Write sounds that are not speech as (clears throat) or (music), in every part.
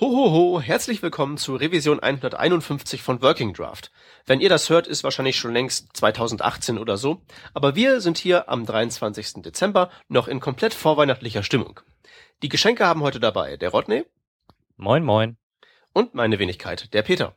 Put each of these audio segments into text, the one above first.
Hohoho, herzlich willkommen zu Revision 151 von Working Draft. Wenn ihr das hört, ist wahrscheinlich schon längst 2018 oder so, aber wir sind hier am 23. Dezember noch in komplett vorweihnachtlicher Stimmung. Die Geschenke haben heute dabei der Rodney. Moin, moin. Und meine Wenigkeit, der Peter.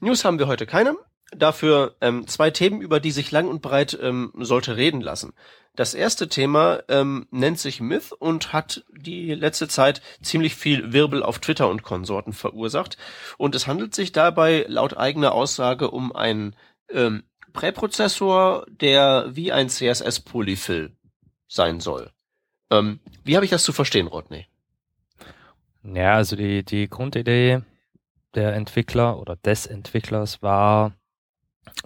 News haben wir heute keine, dafür ähm, zwei Themen, über die sich lang und breit ähm, sollte reden lassen. Das erste Thema ähm, nennt sich Myth und hat die letzte Zeit ziemlich viel Wirbel auf Twitter und Konsorten verursacht. Und es handelt sich dabei laut eigener Aussage um einen ähm, Präprozessor, der wie ein CSS-Polyfill sein soll. Ähm, wie habe ich das zu verstehen, Rodney? Ja, also die, die Grundidee der Entwickler oder des Entwicklers war,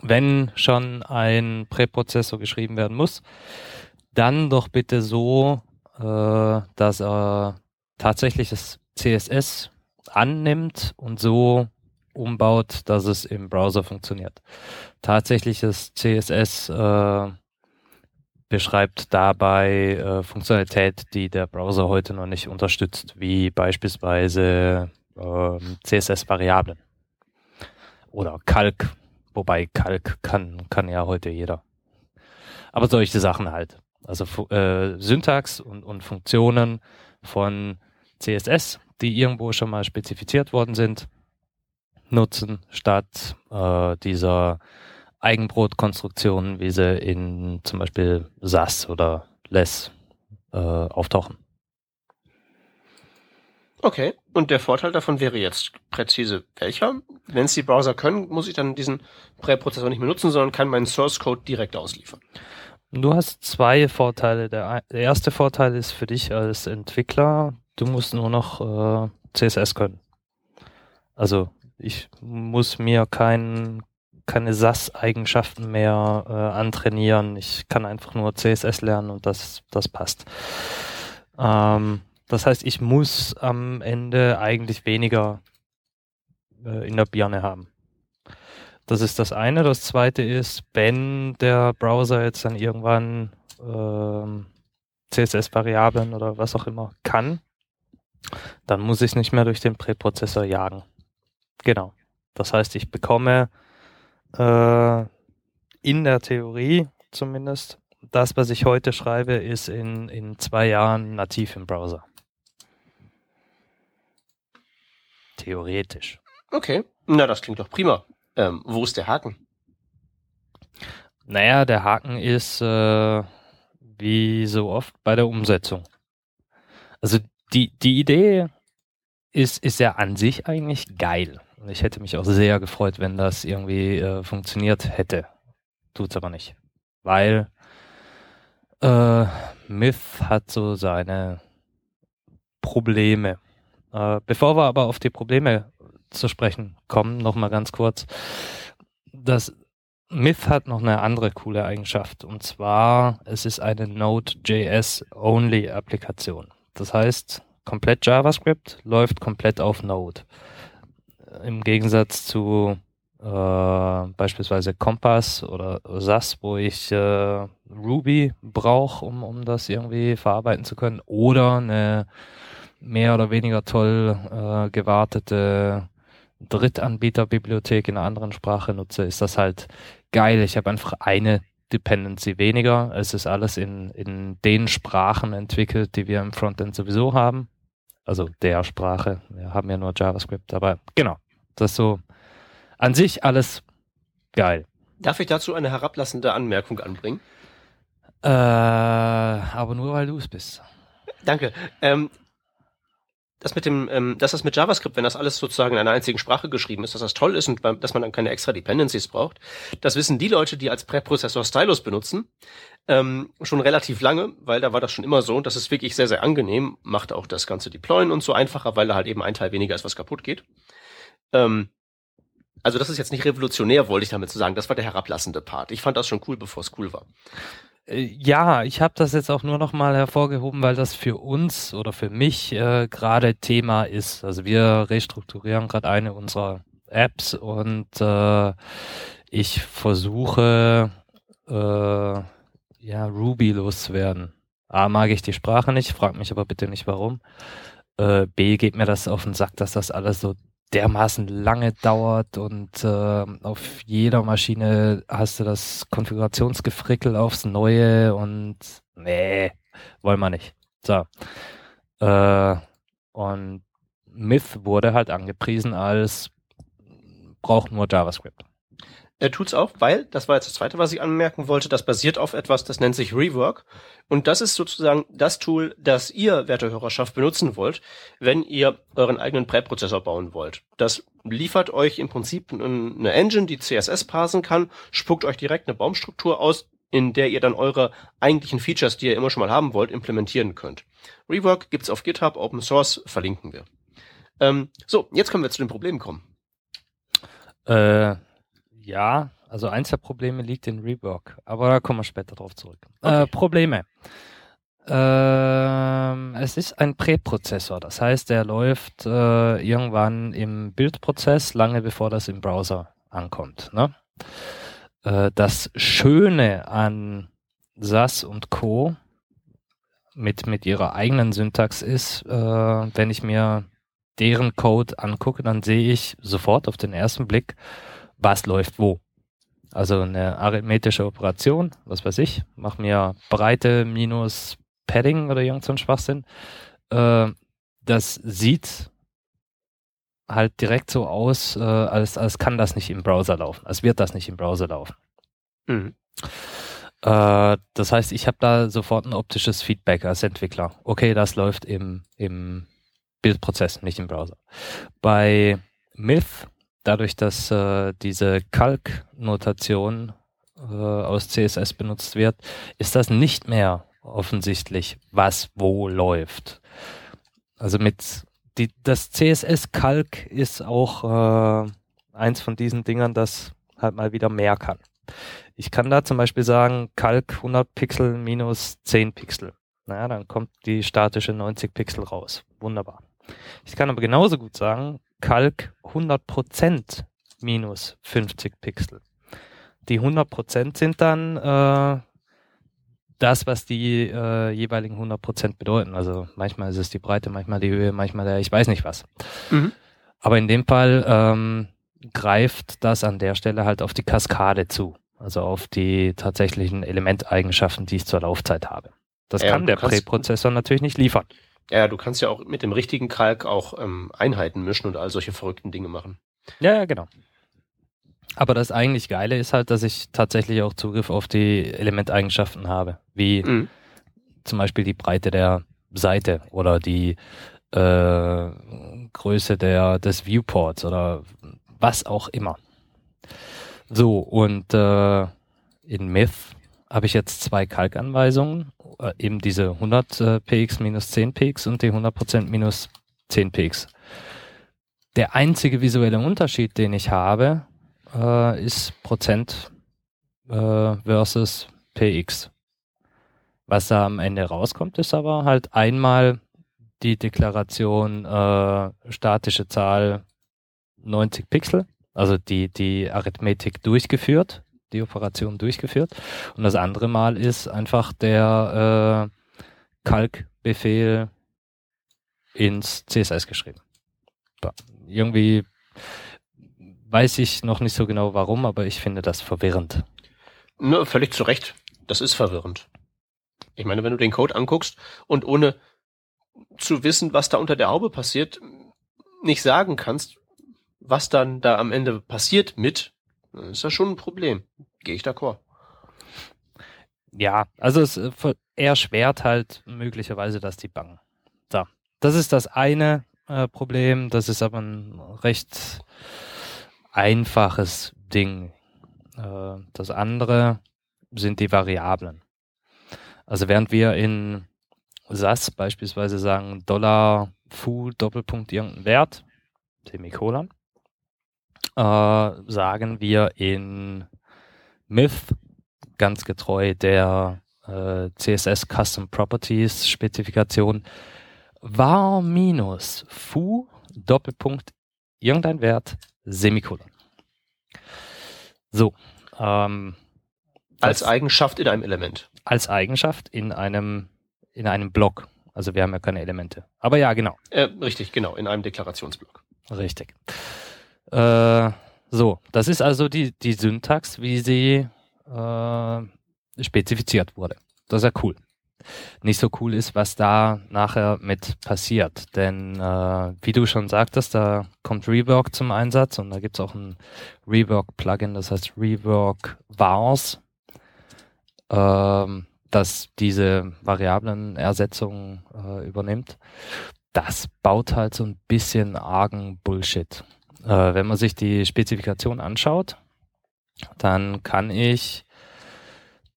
wenn schon ein Präprozessor geschrieben werden muss, dann doch bitte so, äh, dass er tatsächlich das CSS annimmt und so umbaut, dass es im Browser funktioniert. Tatsächliches CSS äh, beschreibt dabei äh, Funktionalität, die der Browser heute noch nicht unterstützt, wie beispielsweise äh, CSS-Variablen oder Calc, wobei Calc kann, kann ja heute jeder. Aber solche Sachen halt. Also äh, Syntax und, und Funktionen von CSS, die irgendwo schon mal spezifiziert worden sind, nutzen statt äh, dieser Eigenbrotkonstruktionen, wie sie in zum Beispiel SAS oder Less äh, auftauchen. Okay, und der Vorteil davon wäre jetzt präzise welcher? Wenn es die Browser können, muss ich dann diesen Präprozessor nicht mehr nutzen, sondern kann meinen Source Code direkt ausliefern. Du hast zwei Vorteile. Der, der erste Vorteil ist für dich als Entwickler, du musst nur noch äh, CSS können. Also ich muss mir kein, keine SAS-Eigenschaften mehr äh, antrainieren. Ich kann einfach nur CSS lernen und das, das passt. Ähm, das heißt, ich muss am Ende eigentlich weniger äh, in der Birne haben. Das ist das eine. Das zweite ist, wenn der Browser jetzt dann irgendwann ähm, CSS-Variablen oder was auch immer kann, dann muss ich es nicht mehr durch den Präprozessor jagen. Genau. Das heißt, ich bekomme äh, in der Theorie zumindest das, was ich heute schreibe, ist in, in zwei Jahren nativ im Browser. Theoretisch. Okay, na das klingt doch prima. Ähm, wo ist der Haken? Naja, der Haken ist äh, wie so oft bei der Umsetzung. Also die, die Idee ist, ist ja an sich eigentlich geil. Und ich hätte mich auch sehr gefreut, wenn das irgendwie äh, funktioniert hätte. Tut's aber nicht. Weil äh, Myth hat so seine Probleme. Äh, bevor wir aber auf die Probleme zu sprechen kommen, nochmal ganz kurz. Das Myth hat noch eine andere coole Eigenschaft und zwar, es ist eine Node.js-Only-Applikation. Das heißt, komplett JavaScript läuft komplett auf Node. Im Gegensatz zu äh, beispielsweise Compass oder SAS, wo ich äh, Ruby brauche, um, um das irgendwie verarbeiten zu können, oder eine mehr oder weniger toll äh, gewartete Drittanbieterbibliothek in einer anderen Sprache nutze, ist das halt geil. Ich habe einfach eine Dependency weniger. Es ist alles in, in den Sprachen entwickelt, die wir im Frontend sowieso haben. Also der Sprache. Wir haben ja nur JavaScript, aber genau. Das ist so an sich alles geil. Darf ich dazu eine herablassende Anmerkung anbringen? Äh, aber nur weil du es bist. Danke. Ähm, das mit dem, ähm, dass das mit JavaScript, wenn das alles sozusagen in einer einzigen Sprache geschrieben ist, dass das toll ist und dass man dann keine extra Dependencies braucht, das wissen die Leute, die als Präprozessor Stylus benutzen, ähm, schon relativ lange, weil da war das schon immer so das ist wirklich sehr, sehr angenehm, macht auch das ganze Deployen und so einfacher, weil da halt eben ein Teil weniger ist, was kaputt geht. Ähm, also das ist jetzt nicht revolutionär, wollte ich damit zu sagen. Das war der herablassende Part. Ich fand das schon cool, bevor es cool war. Äh, ja, ich habe das jetzt auch nur noch mal hervorgehoben, weil das für uns oder für mich äh, gerade Thema ist. Also wir restrukturieren gerade eine unserer Apps und äh, ich versuche äh, ja Ruby loszuwerden. A mag ich die Sprache nicht, frag mich aber bitte nicht warum. Äh, B geht mir das auf den Sack, dass das alles so dermaßen lange dauert und äh, auf jeder Maschine hast du das Konfigurationsgefrickel aufs Neue und nee, wollen wir nicht. So. Äh, und Myth wurde halt angepriesen als braucht nur JavaScript. Er tut's auch, weil, das war jetzt das zweite, was ich anmerken wollte, das basiert auf etwas, das nennt sich Rework. Und das ist sozusagen das Tool, das ihr, werte Hörerschaft, benutzen wollt, wenn ihr euren eigenen Präprozessor bauen wollt. Das liefert euch im Prinzip eine Engine, die CSS parsen kann, spuckt euch direkt eine Baumstruktur aus, in der ihr dann eure eigentlichen Features, die ihr immer schon mal haben wollt, implementieren könnt. Rework gibt's auf GitHub, Open Source, verlinken wir. Ähm, so, jetzt können wir zu den Problemen kommen. Äh, ja, also eins der Probleme liegt in Rework, aber da kommen wir später drauf zurück. Äh, okay. Äh, Probleme. Ähm, es ist ein Präprozessor, das heißt, der läuft äh, irgendwann im Bildprozess, lange bevor das im Browser ankommt. Ne? Äh, das Schöne an SAS und Co. mit, mit ihrer eigenen Syntax ist, äh, wenn ich mir deren Code angucke, dann sehe ich sofort auf den ersten Blick, was läuft wo. Also eine arithmetische Operation, was weiß ich, mach mir Breite minus Padding oder irgend so ein Schwachsinn. Äh, das sieht halt direkt so aus, äh, als, als kann das nicht im Browser laufen, als wird das nicht im Browser laufen. Mhm. Äh, das heißt, ich habe da sofort ein optisches Feedback als Entwickler. Okay, das läuft im, im Bildprozess, nicht im Browser. Bei Myth dadurch, dass äh, diese Kalk-Notation äh, aus CSS benutzt wird, ist das nicht mehr offensichtlich, was wo läuft. Also mit die, das CSS-Kalk ist auch äh, eins von diesen Dingern, das halt mal wieder mehr kann. Ich kann da zum Beispiel sagen, Kalk 100 Pixel minus 10 Pixel. Naja, dann kommt die statische 90 Pixel raus. Wunderbar. Ich kann aber genauso gut sagen, Kalk 100% minus 50 Pixel. Die 100% sind dann äh, das, was die äh, jeweiligen 100% bedeuten. Also manchmal ist es die Breite, manchmal die Höhe, manchmal der, ich weiß nicht was. Mhm. Aber in dem Fall ähm, greift das an der Stelle halt auf die Kaskade zu. Also auf die tatsächlichen Elementeigenschaften, die ich zur Laufzeit habe. Das ja, kann der Präprozessor natürlich nicht liefern. Ja, du kannst ja auch mit dem richtigen Kalk auch ähm, Einheiten mischen und all solche verrückten Dinge machen. Ja, ja, genau. Aber das eigentlich Geile ist halt, dass ich tatsächlich auch Zugriff auf die Elementeigenschaften habe, wie mhm. zum Beispiel die Breite der Seite oder die äh, Größe der, des Viewports oder was auch immer. So, und äh, in Myth habe ich jetzt zwei Kalkanweisungen äh, eben diese 100 äh, px minus 10 px und die 100% minus 10 px. Der einzige visuelle Unterschied, den ich habe, äh, ist Prozent äh, versus px. Was da am Ende rauskommt, ist aber halt einmal die Deklaration äh, statische Zahl 90 Pixel, also die, die Arithmetik durchgeführt die Operation durchgeführt. Und das andere Mal ist einfach der äh, Kalkbefehl ins CSS geschrieben. Irgendwie weiß ich noch nicht so genau warum, aber ich finde das verwirrend. Ne, völlig zu Recht. Das ist verwirrend. Ich meine, wenn du den Code anguckst und ohne zu wissen, was da unter der Haube passiert, nicht sagen kannst, was dann da am Ende passiert mit, das ist ja schon ein Problem. Gehe ich d'accord. Ja, also es äh, erschwert halt möglicherweise das Debuggen. So, das ist das eine äh, Problem. Das ist aber ein recht einfaches Ding. Äh, das andere sind die Variablen. Also während wir in SAS beispielsweise sagen Dollar Foo Doppelpunkt irgendein Wert, Semikolon, äh, sagen wir in Myth ganz getreu der äh, CSS Custom Properties Spezifikation var minus foo Doppelpunkt irgendein Wert Semikolon. So. Ähm, als Eigenschaft in einem Element. Als Eigenschaft in einem in einem Block. Also wir haben ja keine Elemente. Aber ja, genau. Äh, richtig, genau, in einem Deklarationsblock. Richtig. Äh, so, das ist also die, die Syntax, wie sie äh, spezifiziert wurde. Das ist ja cool. Nicht so cool ist, was da nachher mit passiert. Denn äh, wie du schon sagtest, da kommt Rework zum Einsatz und da gibt es auch ein Rework-Plugin, das heißt Rework Vars, ähm, das diese Variablenersetzung äh, übernimmt. Das baut halt so ein bisschen argen Bullshit. Äh, wenn man sich die Spezifikation anschaut, dann kann ich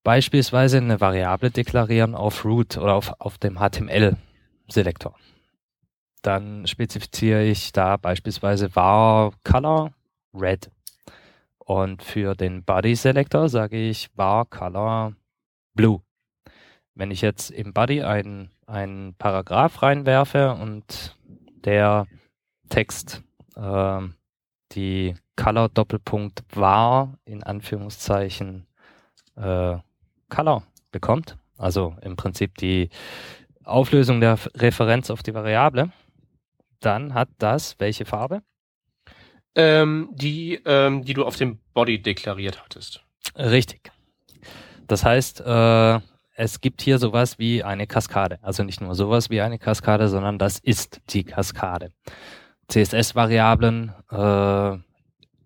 beispielsweise eine Variable deklarieren auf root oder auf, auf dem HTML-Selektor. Dann spezifiziere ich da beispielsweise var color red. Und für den Body-Selektor sage ich var color blue. Wenn ich jetzt im Body einen, einen Paragraph reinwerfe und der Text äh, die Color Doppelpunkt var in Anführungszeichen äh, Color bekommt, also im Prinzip die Auflösung der Referenz auf die Variable, dann hat das welche Farbe? Ähm, die, ähm, die du auf dem Body deklariert hattest. Richtig. Das heißt, äh, es gibt hier sowas wie eine Kaskade. Also nicht nur sowas wie eine Kaskade, sondern das ist die Kaskade. CSS-Variablen äh,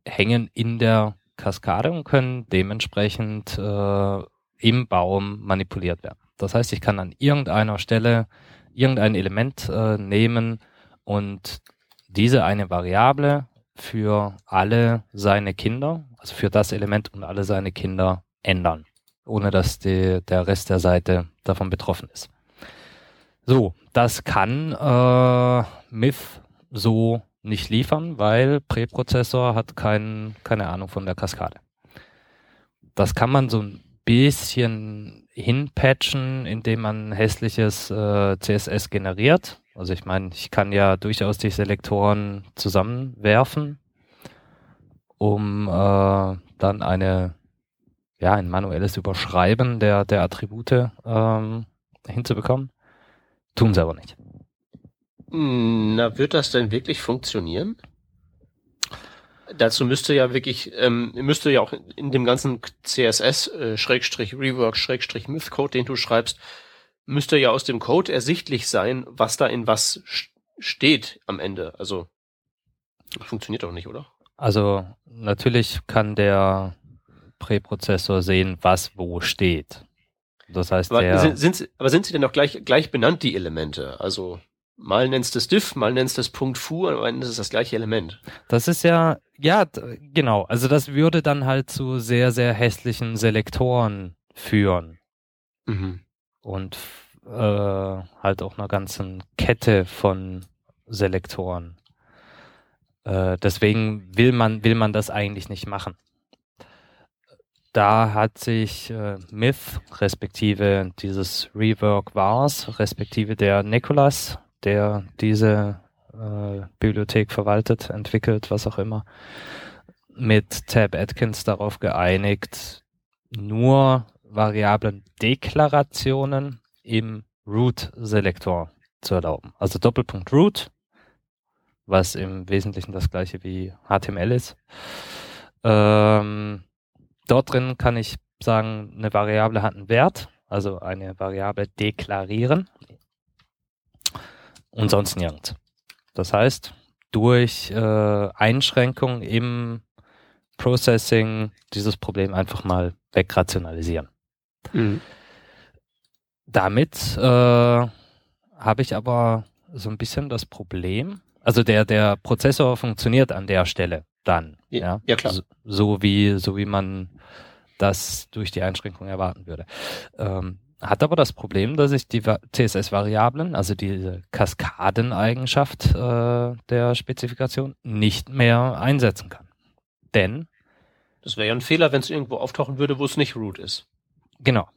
hängen in der Kaskade und können dementsprechend äh, im Baum manipuliert werden. Das heißt, ich kann an irgendeiner Stelle irgendein Element äh, nehmen und diese eine Variable für alle seine Kinder, also für das Element und alle seine Kinder ändern, ohne dass die, der Rest der Seite davon betroffen ist. So, das kann äh, Myth so nicht liefern, weil Präprozessor hat kein, keine Ahnung von der Kaskade. Das kann man so ein bisschen hinpatchen, indem man hässliches äh, CSS generiert. Also ich meine, ich kann ja durchaus die Selektoren zusammenwerfen, um äh, dann eine ja ein manuelles Überschreiben der der Attribute ähm, hinzubekommen. Tun sie aber nicht. Na, wird das denn wirklich funktionieren? Dazu müsste ja wirklich, ähm, müsste ja auch in dem ganzen CSS, äh, Schrägstrich Rework, Schrägstrich Mythcode, den du schreibst, müsste ja aus dem Code ersichtlich sein, was da in was steht am Ende. Also funktioniert doch nicht, oder? Also natürlich kann der Präprozessor sehen, was wo steht. Das heißt, aber sind, sind, aber sind sie denn auch gleich, gleich benannt, die Elemente? Also Mal nennst du es diff, mal nennst du es Punkt fu, aber dann ist es das gleiche Element. Das ist ja, ja, genau. Also das würde dann halt zu sehr, sehr hässlichen Selektoren führen. Mhm. Und äh, halt auch einer ganzen Kette von Selektoren. Äh, deswegen will man, will man das eigentlich nicht machen. Da hat sich äh, Myth, respektive dieses Rework Vars, respektive der Nicholas, der diese äh, Bibliothek verwaltet, entwickelt, was auch immer, mit Tab Atkins darauf geeinigt, nur Variablen-Deklarationen im Root-Selektor zu erlauben. Also Doppelpunkt Root, was im Wesentlichen das gleiche wie HTML ist. Ähm, dort drin kann ich sagen, eine Variable hat einen Wert, also eine Variable deklarieren und sonst nirgends. Das heißt, durch äh, Einschränkungen im Processing dieses Problem einfach mal wegrationalisieren. Mhm. Damit äh, habe ich aber so ein bisschen das Problem, also der, der Prozessor funktioniert an der Stelle dann. Ja, ja, ja klar. So, so, wie, so wie man das durch die Einschränkung erwarten würde. Ähm, hat aber das Problem, dass ich die CSS-Variablen, also diese Kaskadeneigenschaft äh, der Spezifikation, nicht mehr einsetzen kann. Denn das wäre ja ein Fehler, wenn es irgendwo auftauchen würde, wo es nicht root ist. Genau.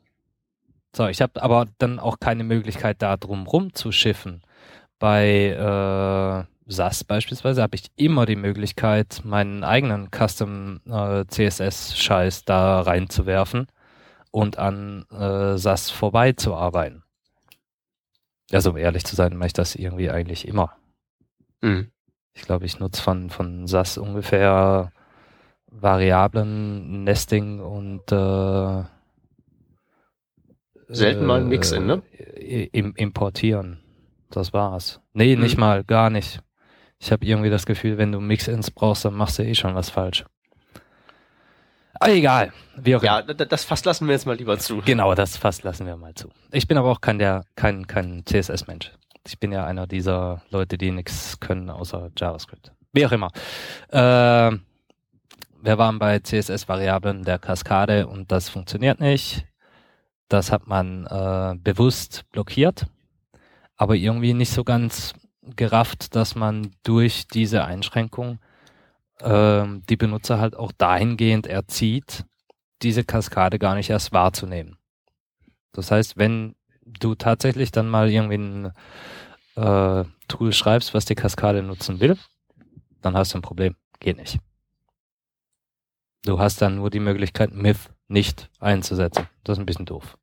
So, ich habe aber dann auch keine Möglichkeit, da drumrum zu schiffen. Bei äh, SAS beispielsweise habe ich immer die Möglichkeit, meinen eigenen Custom äh, CSS-Scheiß da reinzuwerfen und an äh, SAS vorbeizuarbeiten. Also um ehrlich zu sein, mache ich das irgendwie eigentlich immer. Mhm. Ich glaube, ich nutze von, von SAS ungefähr Variablen, Nesting und äh, Selten mal ein Mix-In, ne? Äh, Im, importieren. Das war's. Nee, hm. nicht mal, gar nicht. Ich habe irgendwie das Gefühl, wenn du Mix-Ins brauchst, dann machst du eh schon was falsch. Aber egal. Wie auch ja, das Fass lassen wir jetzt mal lieber zu. Genau, das Fass lassen wir mal zu. Ich bin aber auch kein, der, kein, kein CSS-Mensch. Ich bin ja einer dieser Leute, die nichts können außer JavaScript. Wie auch immer. Äh, wir waren bei CSS-Variablen der Kaskade und das funktioniert nicht. Das hat man äh, bewusst blockiert, aber irgendwie nicht so ganz gerafft, dass man durch diese Einschränkung äh, die Benutzer halt auch dahingehend erzieht, diese Kaskade gar nicht erst wahrzunehmen. Das heißt, wenn du tatsächlich dann mal irgendwie ein äh, Tool schreibst, was die Kaskade nutzen will, dann hast du ein Problem. Geht nicht. Du hast dann nur die Möglichkeit, Myth nicht einzusetzen. Das ist ein bisschen doof.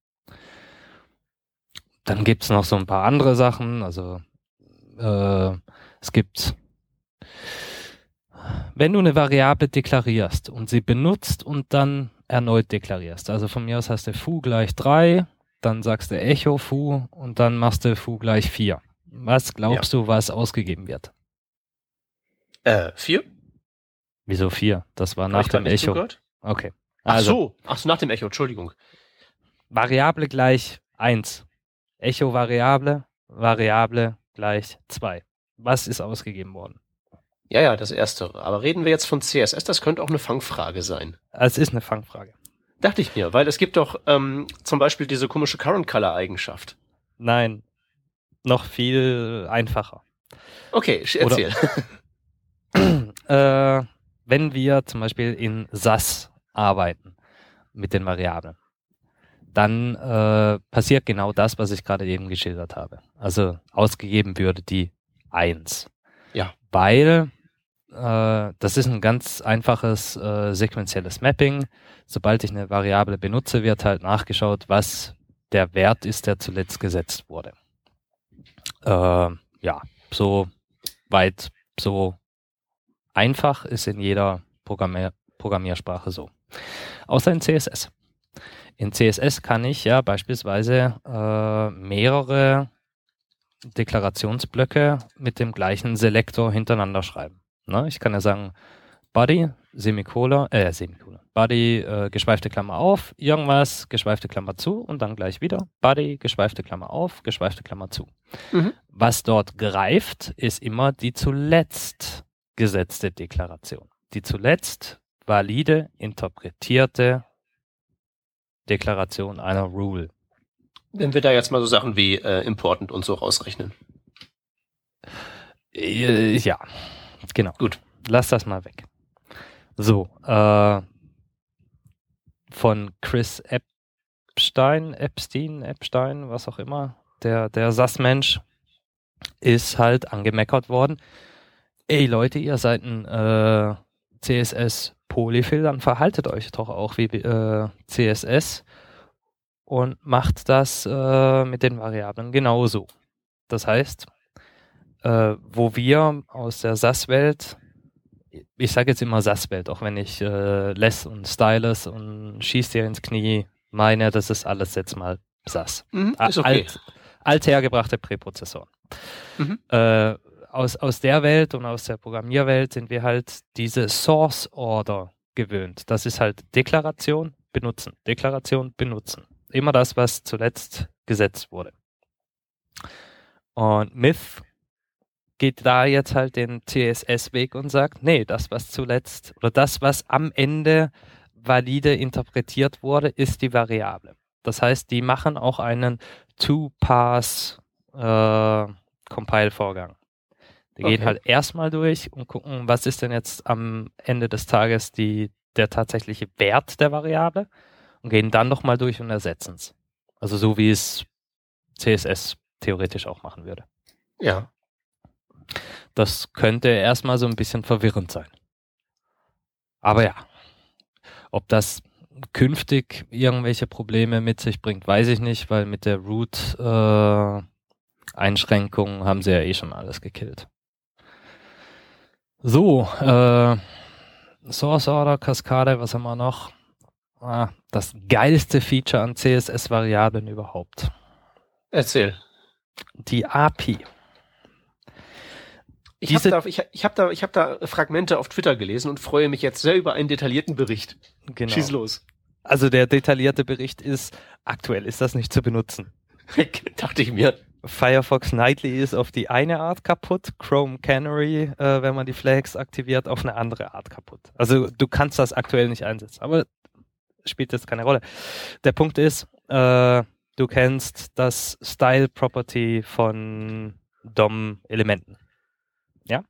Dann gibt's noch so ein paar andere Sachen. Also äh, es gibt, wenn du eine Variable deklarierst und sie benutzt und dann erneut deklarierst. Also von mir aus hast du foo gleich 3, dann sagst du echo foo und dann machst du foo gleich 4. Was glaubst ja. du, was ausgegeben wird? Äh, 4? Wieso 4? Das war nach dem Echo. Zugehört? Okay. Also, Ach so, ach so, nach dem Echo, Entschuldigung. Variable gleich 1. Echo Variable, Variable gleich 2. Was ist ausgegeben worden? Ja, ja, das erste. Aber reden wir jetzt von CSS, das könnte auch eine Fangfrage sein. Es ist eine Fangfrage. Dachte ich mir, weil es gibt doch ähm, zum Beispiel diese komische Current Color Eigenschaft. Nein, noch viel einfacher. Okay, erzähl. (clears throat) äh, wenn wir zum Beispiel in SAS arbeiten mit den Variablen, dann äh, passiert genau das, was ich gerade eben geschildert habe. Also ausgegeben würde die 1. Ja. Weil äh, das ist ein ganz einfaches äh, sequenzielles Mapping. Sobald ich eine Variable benutze, wird halt nachgeschaut, was der Wert ist, der zuletzt gesetzt wurde. Äh, ja, so weit, so einfach ist in jeder Programmier Programmiersprache so. Außer in CSS. In CSS kann ich ja beispielsweise äh, mehrere Deklarationsblöcke mit dem gleichen Selektor hintereinander schreiben. Ne? Ich kann ja sagen, Body, Semikolon, äh, Semikolon, Body, äh, geschweifte Klammer auf, irgendwas, geschweifte Klammer zu und dann gleich wieder Body, geschweifte Klammer auf, geschweifte Klammer zu. Mhm. Was dort greift, ist immer die zuletzt gesetzte Deklaration. Die zuletzt valide interpretierte Deklaration einer Rule. Wenn wir da jetzt mal so Sachen wie äh, important und so rausrechnen. Äh, ja, genau. Gut. Lass das mal weg. So, äh, von Chris Epstein, Epstein, Epstein, was auch immer, der, der SAS-Mensch, ist halt angemeckert worden. Ey Leute, ihr seid ein äh, CSS Polyfill, dann verhaltet euch doch auch wie äh, CSS und macht das äh, mit den Variablen genauso. Das heißt, äh, wo wir aus der SAS-Welt, ich sage jetzt immer SAS-Welt, auch wenn ich äh, Less und Stylus und Schieß dir ins Knie meine, das ist alles jetzt mal SAS. Mhm, ist okay. Alt, althergebrachte Präprozessoren. Mhm. Äh, aus, aus der Welt und aus der Programmierwelt sind wir halt diese Source Order gewöhnt. Das ist halt Deklaration, benutzen, Deklaration, benutzen. Immer das, was zuletzt gesetzt wurde. Und Myth geht da jetzt halt den CSS-Weg und sagt, nee, das, was zuletzt oder das, was am Ende valide interpretiert wurde, ist die Variable. Das heißt, die machen auch einen Two-Pass äh. Die okay. gehen halt erstmal durch und gucken, was ist denn jetzt am Ende des Tages die, der tatsächliche Wert der Variable und gehen dann nochmal durch und ersetzen es. Also so wie es CSS theoretisch auch machen würde. Ja. Das könnte erstmal so ein bisschen verwirrend sein. Aber ja, ob das künftig irgendwelche Probleme mit sich bringt, weiß ich nicht, weil mit der Root äh, haben sie ja eh schon alles gekillt. So, äh, Source Order, Kaskade, was haben wir noch? Ah, das geilste Feature an CSS-Variablen überhaupt. Erzähl. Die API. Ich habe da, ich, ich hab da, ich hab da Fragmente auf Twitter gelesen und freue mich jetzt sehr über einen detaillierten Bericht. Genau. Schieß los. Also der detaillierte Bericht ist, aktuell ist das nicht zu benutzen. (laughs) Dachte ich mir. Firefox Nightly ist auf die eine Art kaputt, Chrome Canary, äh, wenn man die Flags aktiviert, auf eine andere Art kaputt. Also du kannst das aktuell nicht einsetzen, aber spielt jetzt keine Rolle. Der Punkt ist, äh, du kennst das Style Property von DOM-Elementen. Ja?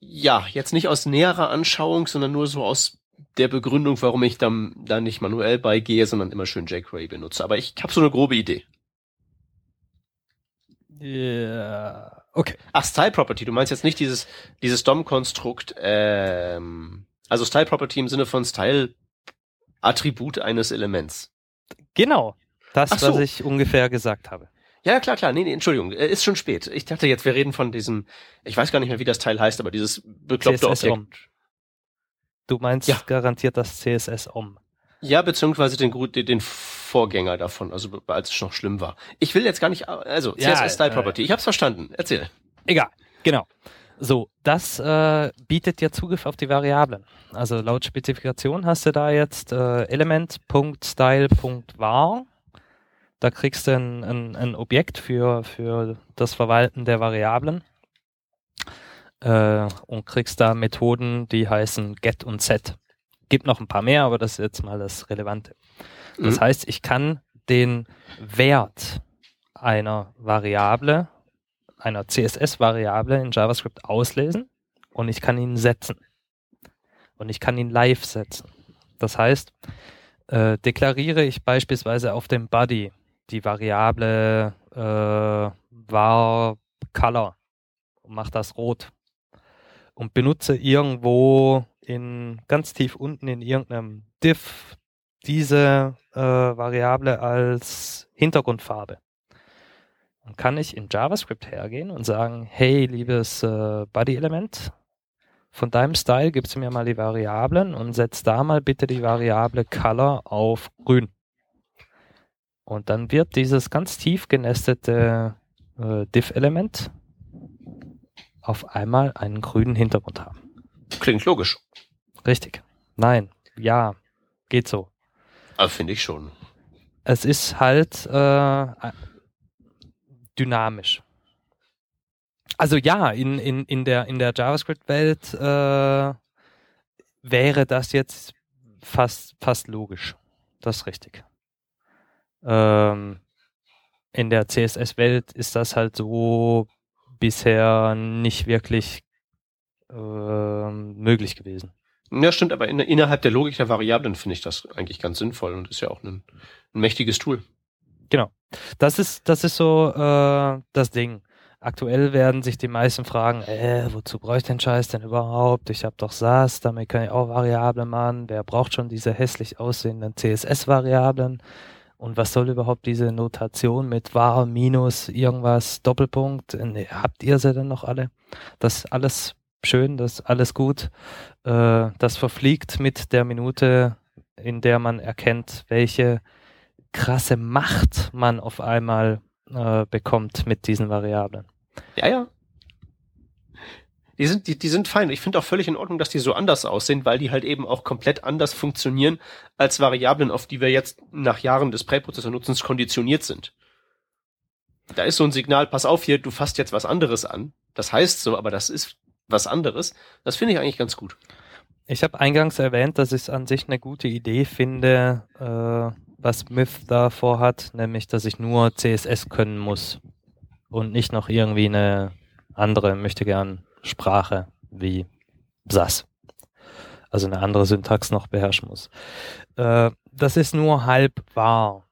Ja, jetzt nicht aus näherer Anschauung, sondern nur so aus der Begründung, warum ich dann da nicht manuell beigehe, sondern immer schön jQuery benutze. Aber ich habe so eine grobe Idee. Ja, yeah. okay. Ach, Style Property, du meinst jetzt nicht dieses, dieses DOM-Konstrukt, ähm, also Style Property im Sinne von Style Attribut eines Elements. Genau. Das, so. was ich ungefähr gesagt habe. Ja, klar, klar. Nee, nee, Entschuldigung. Äh, ist schon spät. Ich dachte jetzt, wir reden von diesem, ich weiß gar nicht mehr, wie das Teil heißt, aber dieses bekloppte CSS Objekt. Du meinst ja. garantiert das CSS-OM. Ja, beziehungsweise den, den Vorgänger davon, also als es noch schlimm war. Ich will jetzt gar nicht, also CSS ja, Style Property. Äh, ich hab's verstanden. Erzähl. Egal. Genau. So, das äh, bietet dir Zugriff auf die Variablen. Also laut Spezifikation hast du da jetzt äh, element.style.var. Da kriegst du ein, ein, ein, Objekt für, für das Verwalten der Variablen äh, und kriegst da Methoden, die heißen get und set. Gibt noch ein paar mehr, aber das ist jetzt mal das Relevante. Das mhm. heißt, ich kann den Wert einer Variable einer CSS-Variable in JavaScript auslesen und ich kann ihn setzen. Und ich kann ihn live setzen. Das heißt, äh, deklariere ich beispielsweise auf dem Body die Variable äh, var color und mache das rot und benutze irgendwo in ganz tief unten in irgendeinem Diff diese äh, Variable als Hintergrundfarbe. Dann kann ich in JavaScript hergehen und sagen, hey, liebes äh, Body-Element, von deinem Style gibst du mir mal die Variablen und setz da mal bitte die Variable Color auf grün. Und dann wird dieses ganz tief genestete äh, Div-Element auf einmal einen grünen Hintergrund haben. Klingt logisch. Richtig. Nein. Ja. Geht so. Aber finde ich schon. Es ist halt äh, dynamisch. Also ja, in, in, in der, in der JavaScript-Welt äh, wäre das jetzt fast, fast logisch. Das ist richtig. Ähm, in der CSS-Welt ist das halt so bisher nicht wirklich äh, möglich gewesen. Ja, stimmt, aber in, innerhalb der Logik der Variablen finde ich das eigentlich ganz sinnvoll und ist ja auch ein, ein mächtiges Tool. Genau. Das ist, das ist so äh, das Ding. Aktuell werden sich die meisten fragen, äh, wozu brauche ich den Scheiß denn überhaupt? Ich habe doch SAS, damit kann ich auch Variablen machen. Wer braucht schon diese hässlich aussehenden CSS-Variablen? Und was soll überhaupt diese Notation mit var, minus, irgendwas, Doppelpunkt? Habt ihr sie denn noch alle? Das alles schön, das alles gut. Äh, das verfliegt mit der Minute, in der man erkennt, welche krasse Macht man auf einmal äh, bekommt mit diesen Variablen. Ja, ja. Die sind, die, die sind fein. Ich finde auch völlig in Ordnung, dass die so anders aussehen, weil die halt eben auch komplett anders funktionieren als Variablen, auf die wir jetzt nach Jahren des Präprozessor-Nutzens konditioniert sind. Da ist so ein Signal, pass auf hier, du fasst jetzt was anderes an. Das heißt so, aber das ist was anderes. Das finde ich eigentlich ganz gut. Ich habe eingangs erwähnt, dass ich es an sich eine gute Idee finde, äh, was Myth da vorhat, nämlich dass ich nur CSS können muss und nicht noch irgendwie eine andere, möchte gern Sprache wie SAS. Also eine andere Syntax noch beherrschen muss. Äh, das ist nur halb wahr.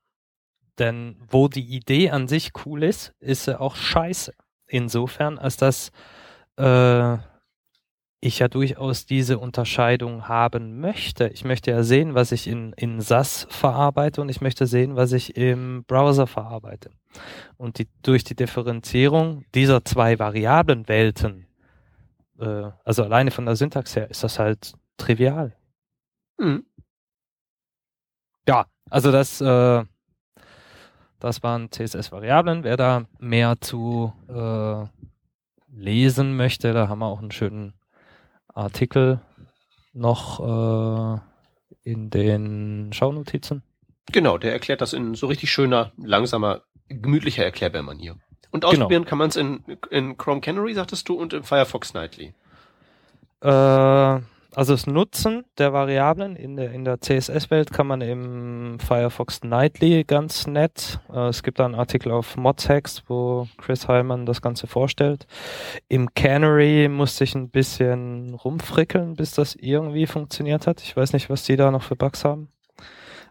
Denn wo die Idee an sich cool ist, ist sie auch scheiße. Insofern, als dass äh, ich ja durchaus diese Unterscheidung haben möchte. Ich möchte ja sehen, was ich in, in SAS verarbeite und ich möchte sehen, was ich im Browser verarbeite. Und die, durch die Differenzierung dieser zwei Variablenwelten, äh, also alleine von der Syntax her, ist das halt trivial. Mhm. Ja, also das, äh, das waren CSS-Variablen. Wer da mehr zu äh, lesen möchte, da haben wir auch einen schönen Artikel noch äh, in den Schaunotizen. Genau, der erklärt das in so richtig schöner, langsamer, gemütlicher Erklärbär-Manier. Und genau. ausprobieren genau. kann man es in, in Chrome Canary, sagtest du, und im Firefox Nightly. Äh, also das Nutzen der Variablen in der, in der CSS-Welt kann man im Firefox Nightly ganz nett. Äh, es gibt da einen Artikel auf Modtext, wo Chris Heilmann das Ganze vorstellt. Im Canary musste ich ein bisschen rumfrickeln, bis das irgendwie funktioniert hat. Ich weiß nicht, was die da noch für Bugs haben.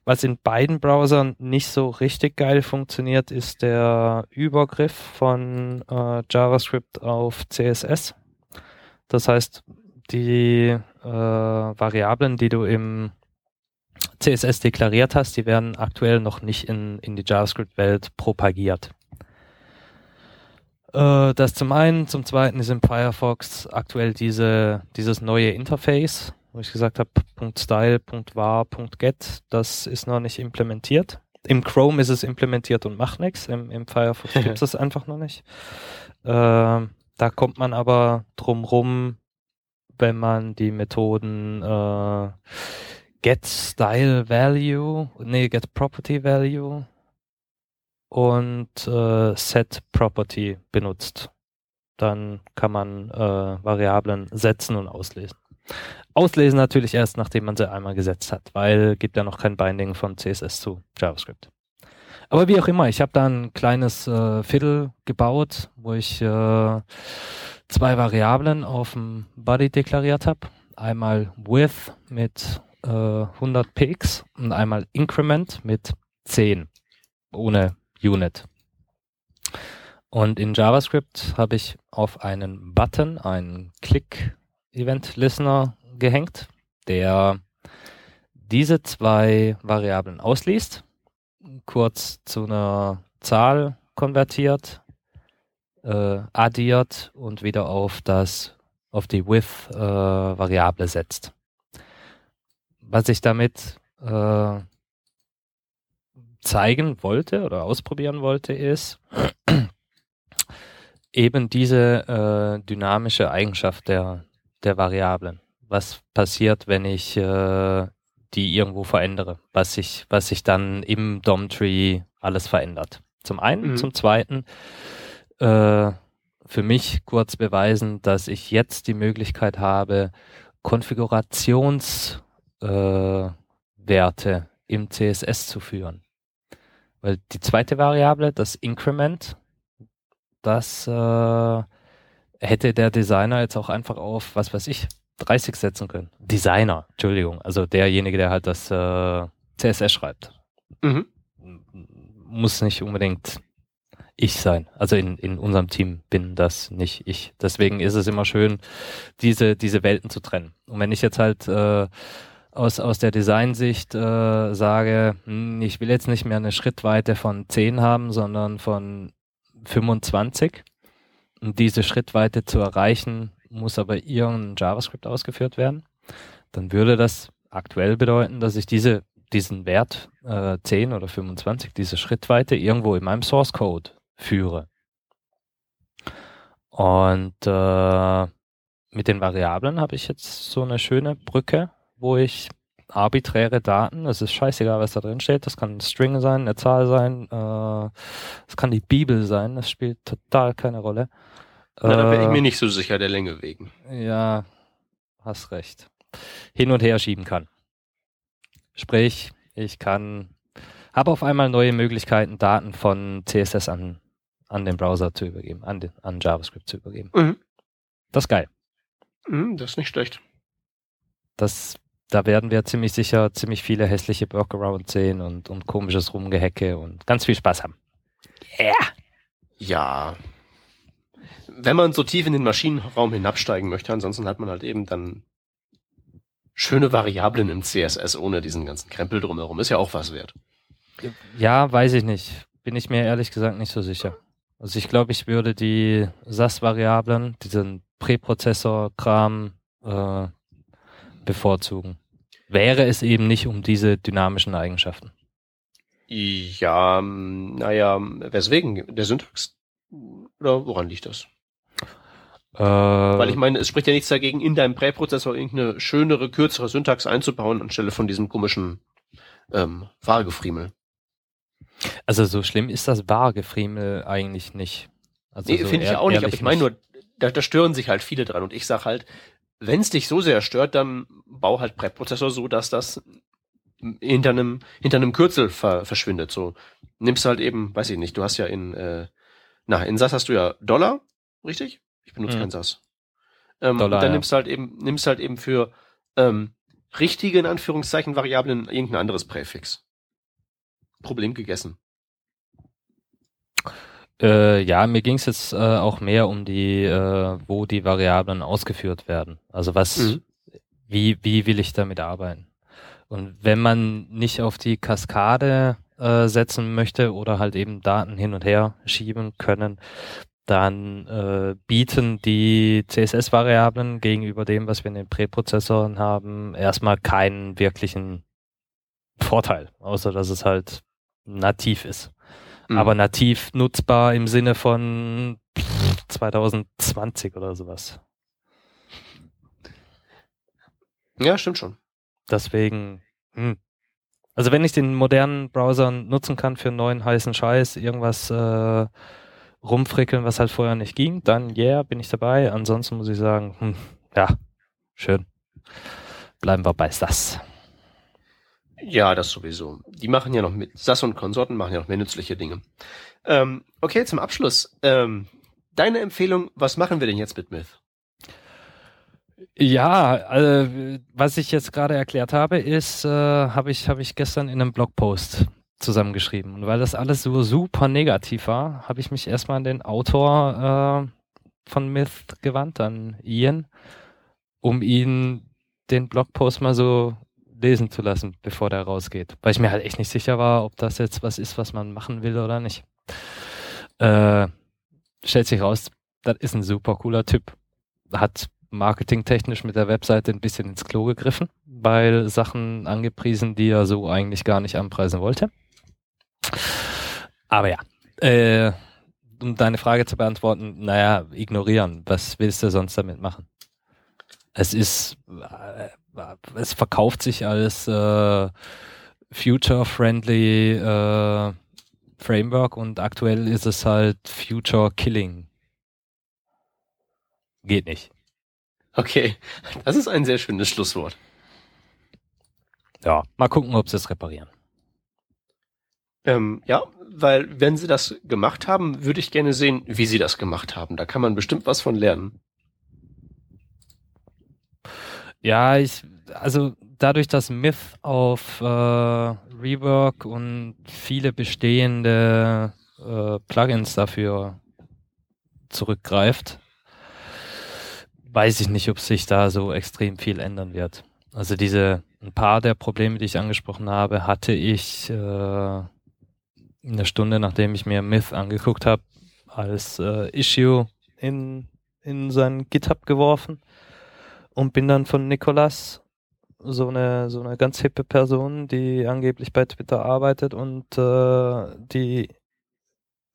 Was in beiden Browsern nicht so richtig geil funktioniert, ist der Übergriff von äh, JavaScript auf CSS. Das heißt, die äh, Variablen, die du im CSS deklariert hast, die werden aktuell noch nicht in, in die JavaScript-Welt propagiert. Äh, das zum einen, zum zweiten ist im Firefox aktuell diese, dieses neue Interface, wo ich gesagt habe, .style, .var, .get, das ist noch nicht implementiert. Im Chrome ist es implementiert und macht nichts. Im, Im Firefox (laughs) gibt es das einfach noch nicht. Äh, da kommt man aber drum rum, wenn man die Methoden äh, get style value, nee, get property value und äh, set property benutzt. Dann kann man äh, Variablen setzen und auslesen. Auslesen natürlich erst, nachdem man sie einmal gesetzt hat, weil gibt ja noch kein Binding von CSS zu JavaScript. Aber wie auch immer, ich habe da ein kleines äh, Fiddle gebaut, wo ich äh, zwei Variablen auf dem Body deklariert habe. Einmal Width mit äh, 100 px und einmal Increment mit 10 ohne Unit. Und in JavaScript habe ich auf einen Button einen Click-Event-Listener gehängt, der diese zwei Variablen ausliest, kurz zu einer Zahl konvertiert äh, addiert und wieder auf das auf die Width äh, setzt. Was ich damit äh, zeigen wollte oder ausprobieren wollte, ist (clears throat) eben diese äh, dynamische Eigenschaft der, der Variablen. Was passiert, wenn ich äh, die irgendwo verändere? Was sich, was sich dann im DOM-Tree alles verändert. Zum einen, mhm. zum zweiten, äh, für mich kurz beweisen, dass ich jetzt die Möglichkeit habe, Konfigurationswerte äh, im CSS zu führen. Weil die zweite Variable, das Increment, das äh, hätte der Designer jetzt auch einfach auf, was weiß ich, 30 setzen können. Designer, Entschuldigung, also derjenige, der halt das äh, CSS schreibt. Mhm. Muss nicht unbedingt ich sein. Also in, in unserem Team bin das nicht ich. Deswegen ist es immer schön, diese, diese Welten zu trennen. Und wenn ich jetzt halt äh, aus, aus der Designsicht äh, sage, hm, ich will jetzt nicht mehr eine Schrittweite von 10 haben, sondern von 25. Und diese Schrittweite zu erreichen, muss aber irgendein JavaScript ausgeführt werden. Dann würde das aktuell bedeuten, dass ich diese, diesen Wert äh, 10 oder 25, diese Schrittweite irgendwo in meinem Source Code führe. Und äh, mit den Variablen habe ich jetzt so eine schöne Brücke, wo ich arbiträre Daten, es ist scheißegal, was da drin steht, das kann ein String sein, eine Zahl sein, äh, das kann die Bibel sein, das spielt total keine Rolle. Na, äh, da bin ich mir nicht so sicher der Länge wegen. Ja, hast recht. Hin und her schieben kann. Sprich, ich kann, habe auf einmal neue Möglichkeiten, Daten von CSS an an den Browser zu übergeben, an, den, an JavaScript zu übergeben. Mhm. Das ist geil. Mhm, das ist nicht schlecht. Das, da werden wir ziemlich sicher ziemlich viele hässliche Workarounds sehen und, und komisches Rumgehecke und ganz viel Spaß haben. Yeah. Ja. wenn man so tief in den Maschinenraum hinabsteigen möchte, ansonsten hat man halt eben dann schöne Variablen im CSS ohne diesen ganzen Krempel drumherum. Ist ja auch was wert. Ja, weiß ich nicht. Bin ich mir ehrlich gesagt nicht so sicher. Also ich glaube, ich würde die SAS-Variablen, diesen Präprozessor-Kram äh, bevorzugen. Wäre es eben nicht um diese dynamischen Eigenschaften. Ja, naja, weswegen? Der Syntax? Oder woran liegt das? Äh, Weil ich meine, es spricht ja nichts dagegen, in deinem Präprozessor irgendeine schönere, kürzere Syntax einzubauen, anstelle von diesem komischen ähm, Wahlgefriemel. Also so schlimm ist das Wahlgefriemel eigentlich nicht. Also nee, so finde ich auch nicht, aber ich meine nur, da, da stören sich halt viele dran und ich sag halt, wenn es dich so sehr stört, dann bau halt Präprozessor so, dass das hinter einem, hinter einem Kürzel ver, verschwindet. So nimmst halt eben, weiß ich nicht, du hast ja in, äh, na, in SAS hast du ja Dollar, richtig? Ich benutze mhm. kein SAS. Ähm, Dollar, und dann ja. nimmst du halt eben, nimmst halt eben für ähm, richtige, in Anführungszeichen, Variablen irgendein anderes Präfix. Problem gegessen. Äh, ja, mir ging es jetzt äh, auch mehr um die, äh, wo die Variablen ausgeführt werden. Also was, mhm. wie, wie will ich damit arbeiten? Und wenn man nicht auf die Kaskade äh, setzen möchte oder halt eben Daten hin und her schieben können, dann äh, bieten die CSS-Variablen gegenüber dem, was wir in den Präprozessoren haben, erstmal keinen wirklichen Vorteil, außer dass es halt nativ ist. Mhm. Aber nativ nutzbar im Sinne von 2020 oder sowas. Ja, stimmt schon. Deswegen, hm. also wenn ich den modernen Browser nutzen kann für einen neuen heißen Scheiß, irgendwas äh, rumfrickeln, was halt vorher nicht ging, dann yeah, bin ich dabei. Ansonsten muss ich sagen, hm, ja, schön. Bleiben wir bei SAS. Ja, das sowieso. Die machen ja noch mit, SAS und Konsorten machen ja noch mehr nützliche Dinge. Ähm, okay, zum Abschluss. Ähm, deine Empfehlung, was machen wir denn jetzt mit Myth? Ja, äh, was ich jetzt gerade erklärt habe, ist, äh, habe ich, hab ich gestern in einem Blogpost zusammengeschrieben. Und weil das alles so super negativ war, habe ich mich erstmal an den Autor äh, von Myth gewandt, an Ian, um ihn den Blogpost mal so lesen zu lassen, bevor der rausgeht. Weil ich mir halt echt nicht sicher war, ob das jetzt was ist, was man machen will oder nicht. Äh, stellt sich raus, das ist ein super cooler Typ. Hat marketingtechnisch mit der Webseite ein bisschen ins Klo gegriffen, weil Sachen angepriesen, die er so eigentlich gar nicht anpreisen wollte. Aber ja, äh, um deine Frage zu beantworten, naja, ignorieren. Was willst du sonst damit machen? Es ist, äh, es verkauft sich als äh, future-friendly äh, Framework und aktuell ist es halt Future-Killing. Geht nicht. Okay, das ist ein sehr schönes Schlusswort. Ja, mal gucken, ob sie es reparieren. Ähm, ja, weil wenn sie das gemacht haben, würde ich gerne sehen, wie sie das gemacht haben. Da kann man bestimmt was von lernen. Ja, ich, also dadurch, dass Myth auf äh, Rework und viele bestehende äh, Plugins dafür zurückgreift, weiß ich nicht, ob sich da so extrem viel ändern wird. Also diese ein paar der Probleme, die ich angesprochen habe, hatte ich äh, eine Stunde, nachdem ich mir Myth angeguckt habe, als äh, Issue in, in sein GitHub geworfen und bin dann von Nikolas, so eine, so eine ganz hippe Person, die angeblich bei Twitter arbeitet und äh, die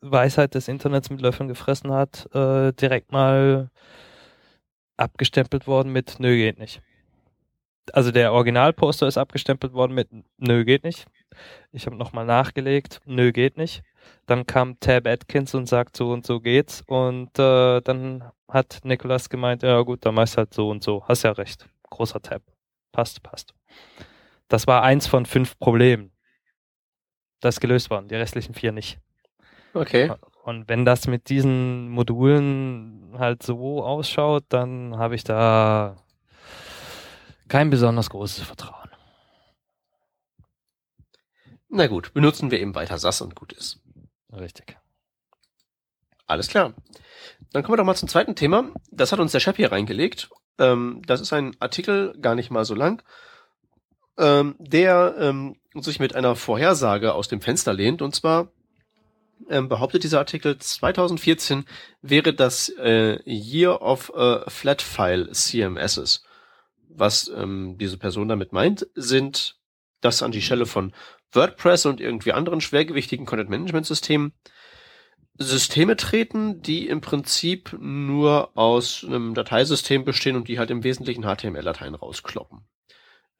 Weisheit des Internets mit Löffeln gefressen hat, äh, direkt mal abgestempelt worden mit Nö, geht nicht. Also der Originalposter ist abgestempelt worden mit Nö, geht nicht. Ich habe nochmal nachgelegt, nö, geht nicht. Dann kam Tab Atkins und sagt, so und so geht's. Und äh, dann hat Nicholas gemeint, ja gut, dann machst halt so und so. Hast ja recht. Großer Tab. Passt, passt. Das war eins von fünf Problemen, das gelöst waren. Die restlichen vier nicht. Okay. Und wenn das mit diesen Modulen halt so ausschaut, dann habe ich da kein besonders großes Vertrauen. Na gut, benutzen wir eben weiter SAS und gut ist. Richtig. Alles klar. dann kommen wir doch mal zum zweiten Thema. Das hat uns der Chef hier reingelegt. Ähm, das ist ein Artikel, gar nicht mal so lang, ähm, der ähm, sich mit einer Vorhersage aus dem Fenster lehnt. Und zwar ähm, behauptet dieser Artikel, 2014 wäre das äh, Year of äh, Flat File CMSs. Was ähm, diese Person damit meint, sind, dass an die Stelle von WordPress und irgendwie anderen schwergewichtigen Content-Management-Systemen Systeme treten, die im Prinzip nur aus einem Dateisystem bestehen und die halt im Wesentlichen HTML-Dateien rauskloppen.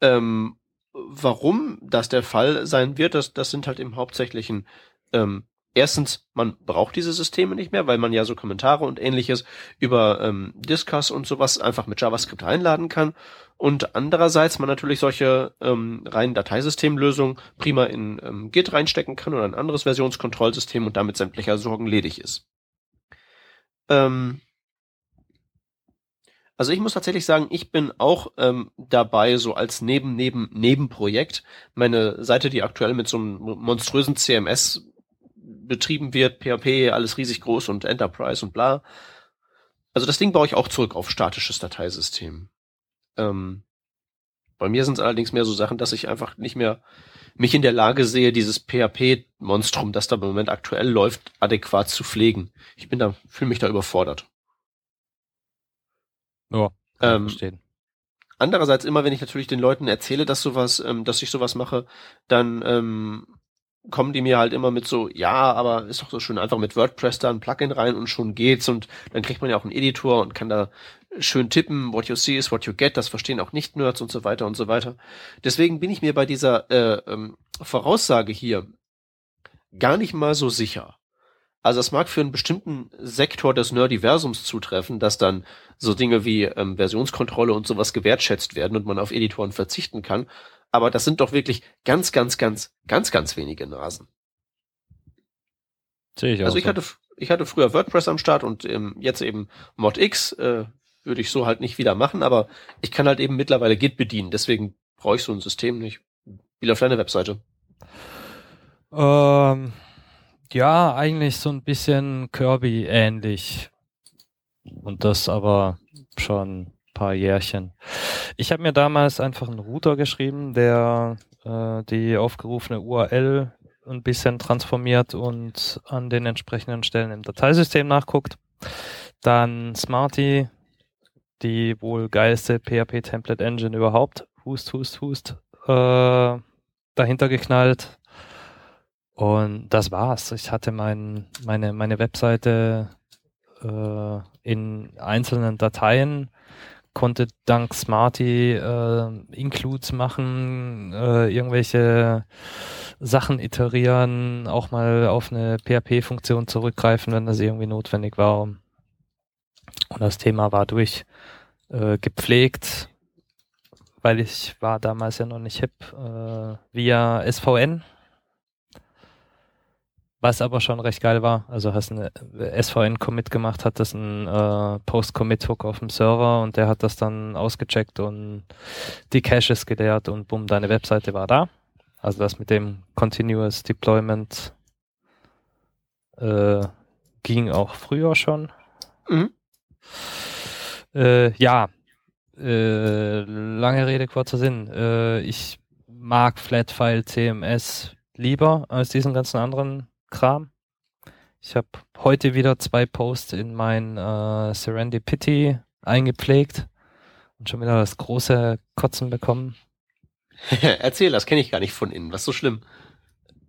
Ähm, warum das der Fall sein wird, das, das sind halt im Hauptsächlichen ähm, erstens, man braucht diese Systeme nicht mehr, weil man ja so Kommentare und ähnliches über ähm, Discuss und sowas einfach mit JavaScript einladen kann. Und andererseits man natürlich solche ähm, reinen Dateisystemlösungen prima in ähm, Git reinstecken kann oder ein anderes Versionskontrollsystem und damit sämtlicher Sorgen ledig ist. Ähm, also ich muss tatsächlich sagen, ich bin auch ähm, dabei, so als neben neben Nebenprojekt meine Seite, die aktuell mit so einem monströsen CMS betrieben wird, PHP, alles riesig groß und Enterprise und bla. Also das Ding baue ich auch zurück auf statisches Dateisystem. Ähm, bei mir sind es allerdings mehr so Sachen, dass ich einfach nicht mehr mich in der Lage sehe, dieses PHP-Monstrum, das da im Moment aktuell läuft, adäquat zu pflegen. Ich bin da, fühle mich da überfordert. Ja, ähm, verstehen. Andererseits immer, wenn ich natürlich den Leuten erzähle, dass sowas, ähm, dass ich sowas mache, dann ähm, kommen die mir halt immer mit so, ja, aber ist doch so schön einfach mit WordPress da ein Plugin rein und schon geht's und dann kriegt man ja auch einen Editor und kann da schön tippen, what you see is what you get, das verstehen auch Nicht-Nerds und so weiter und so weiter. Deswegen bin ich mir bei dieser äh, ähm, Voraussage hier gar nicht mal so sicher. Also es mag für einen bestimmten Sektor des Nerdiversums zutreffen, dass dann so Dinge wie ähm, Versionskontrolle und sowas gewertschätzt werden und man auf Editoren verzichten kann aber das sind doch wirklich ganz, ganz, ganz, ganz, ganz wenige Nasen. Sehe ich also ich so. hatte, ich hatte früher WordPress am Start und ähm, jetzt eben ModX, äh, würde ich so halt nicht wieder machen, aber ich kann halt eben mittlerweile Git bedienen, deswegen brauche ich so ein System nicht. Wie läuft deine Webseite? Ähm, ja, eigentlich so ein bisschen Kirby ähnlich. Und das aber schon paar Jährchen. Ich habe mir damals einfach einen Router geschrieben, der äh, die aufgerufene URL ein bisschen transformiert und an den entsprechenden Stellen im Dateisystem nachguckt. Dann Smarty, die wohl geilste PHP Template Engine überhaupt, hust, hust, hust, äh, dahinter geknallt. Und das war's. Ich hatte mein, meine, meine Webseite äh, in einzelnen Dateien konnte dank Smarty äh, Includes machen, äh, irgendwelche Sachen iterieren, auch mal auf eine PHP-Funktion zurückgreifen, wenn das irgendwie notwendig war. Und das Thema war durch äh, gepflegt, weil ich war damals ja noch nicht hip, äh, via SVN was aber schon recht geil war, also hast ein SVN-Commit gemacht, hat das ein äh, Post-Commit-Hook auf dem Server und der hat das dann ausgecheckt und die Caches geleert und bumm, deine Webseite war da. Also das mit dem Continuous Deployment äh, ging auch früher schon. Mhm. Äh, ja, äh, lange Rede, kurzer Sinn. Äh, ich mag Flatfile CMS lieber als diesen ganzen anderen Kram. Ich habe heute wieder zwei Posts in mein äh, Serendipity eingepflegt und schon wieder das große Kotzen bekommen. (laughs) Erzähl, das kenne ich gar nicht von innen. Was ist so schlimm?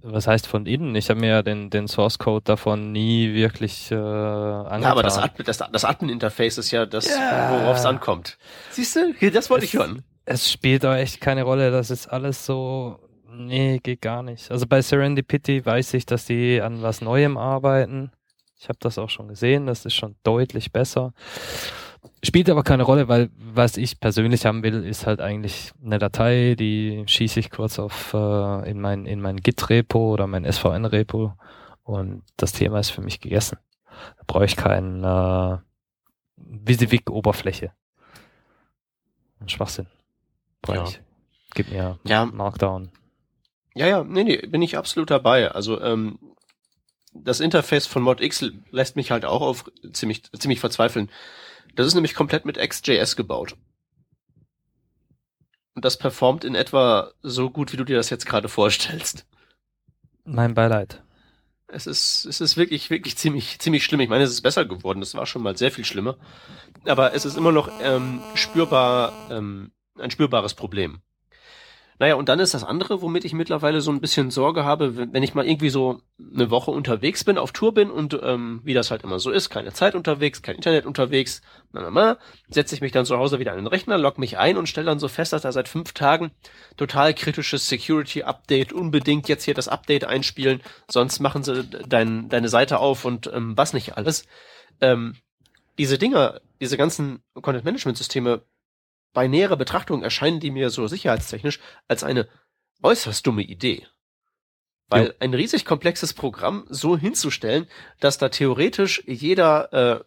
Was heißt von innen? Ich habe mir den, den Source Code davon nie wirklich äh, angetan. Ja, aber das, Admin, das, das Admin-Interface ist ja das, ja. worauf es ankommt. Siehst du? Das wollte ich hören. Es spielt da echt keine Rolle. Das ist alles so Nee, geht gar nicht. Also bei Serendipity weiß ich, dass die an was Neuem arbeiten. Ich habe das auch schon gesehen, das ist schon deutlich besser. Spielt aber keine Rolle, weil was ich persönlich haben will, ist halt eigentlich eine Datei, die schieße ich kurz auf äh, in mein in mein Git-Repo oder mein SVN-Repo und das Thema ist für mich gegessen. Da brauche ich keine äh, Visivik-Oberfläche. Schwachsinn. Brauche ja. ich. Gib mir ja. Markdown. Ja, ja, nee, nee, bin ich absolut dabei. Also ähm, das Interface von ModX lässt mich halt auch auf ziemlich, ziemlich verzweifeln. Das ist nämlich komplett mit XJS gebaut. Und das performt in etwa so gut, wie du dir das jetzt gerade vorstellst. Mein Beileid. Es ist, es ist wirklich, wirklich ziemlich, ziemlich schlimm. Ich meine, es ist besser geworden. Das war schon mal sehr viel schlimmer. Aber es ist immer noch ähm, spürbar, ähm, ein spürbares Problem. Naja, und dann ist das andere, womit ich mittlerweile so ein bisschen Sorge habe, wenn ich mal irgendwie so eine Woche unterwegs bin, auf Tour bin und ähm, wie das halt immer so ist, keine Zeit unterwegs, kein Internet unterwegs, na, na, na, setze ich mich dann zu Hause wieder an den Rechner, log mich ein und stelle dann so fest, dass da seit fünf Tagen total kritisches Security-Update, unbedingt jetzt hier das Update einspielen, sonst machen sie dein, deine Seite auf und ähm, was nicht alles. Ähm, diese Dinger, diese ganzen Content-Management-Systeme bei näherer Betrachtung erscheinen die mir so sicherheitstechnisch als eine äußerst dumme Idee. Weil ein riesig komplexes Programm so hinzustellen, dass da theoretisch jeder, äh,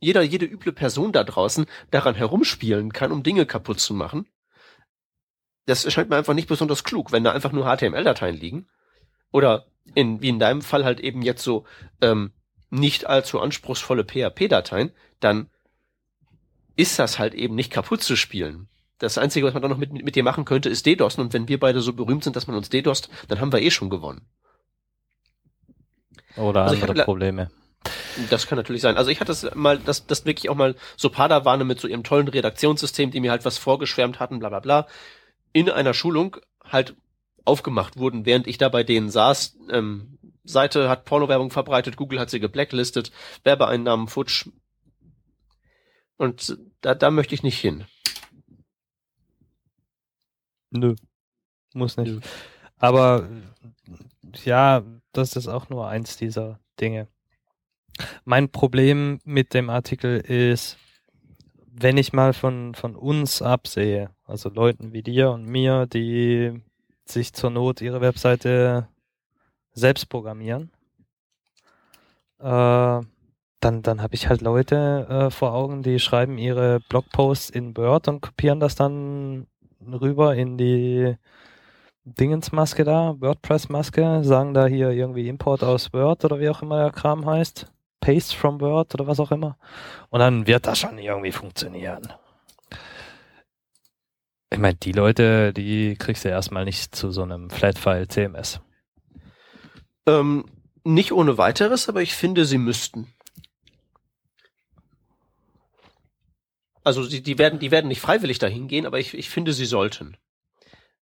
jeder, jede üble Person da draußen daran herumspielen kann, um Dinge kaputt zu machen, das erscheint mir einfach nicht besonders klug, wenn da einfach nur HTML-Dateien liegen. Oder in, wie in deinem Fall halt eben jetzt so ähm, nicht allzu anspruchsvolle PHP-Dateien, dann ist das halt eben nicht kaputt zu spielen. Das Einzige, was man dann noch mit, mit dir machen könnte, ist DDoSen. Und wenn wir beide so berühmt sind, dass man uns DDoSt, dann haben wir eh schon gewonnen. Oder also andere hatte, Probleme. Das kann natürlich sein. Also ich hatte es mal, das, das wirklich auch mal so Padawane mit so ihrem tollen Redaktionssystem, die mir halt was vorgeschwärmt hatten, bla bla bla, in einer Schulung halt aufgemacht wurden, während ich da bei denen saß. Ähm, Seite hat Pornowerbung verbreitet, Google hat sie geblacklistet, Werbeeinnahmen futsch, und da, da möchte ich nicht hin. Nö. Muss nicht. Nö. Aber ja, das ist auch nur eins dieser Dinge. Mein Problem mit dem Artikel ist, wenn ich mal von, von uns absehe, also Leuten wie dir und mir, die sich zur Not ihre Webseite selbst programmieren, äh, dann, dann habe ich halt Leute äh, vor Augen, die schreiben ihre Blogposts in Word und kopieren das dann rüber in die Dingensmaske da, WordPress-Maske, sagen da hier irgendwie Import aus Word oder wie auch immer der Kram heißt. Paste from Word oder was auch immer. Und dann wird das schon irgendwie funktionieren. Ich meine, die Leute, die kriegst du erstmal nicht zu so einem Flatfile CMS. Ähm, nicht ohne weiteres, aber ich finde, sie müssten. Also die, die werden, die werden nicht freiwillig dahin gehen, aber ich, ich finde, sie sollten.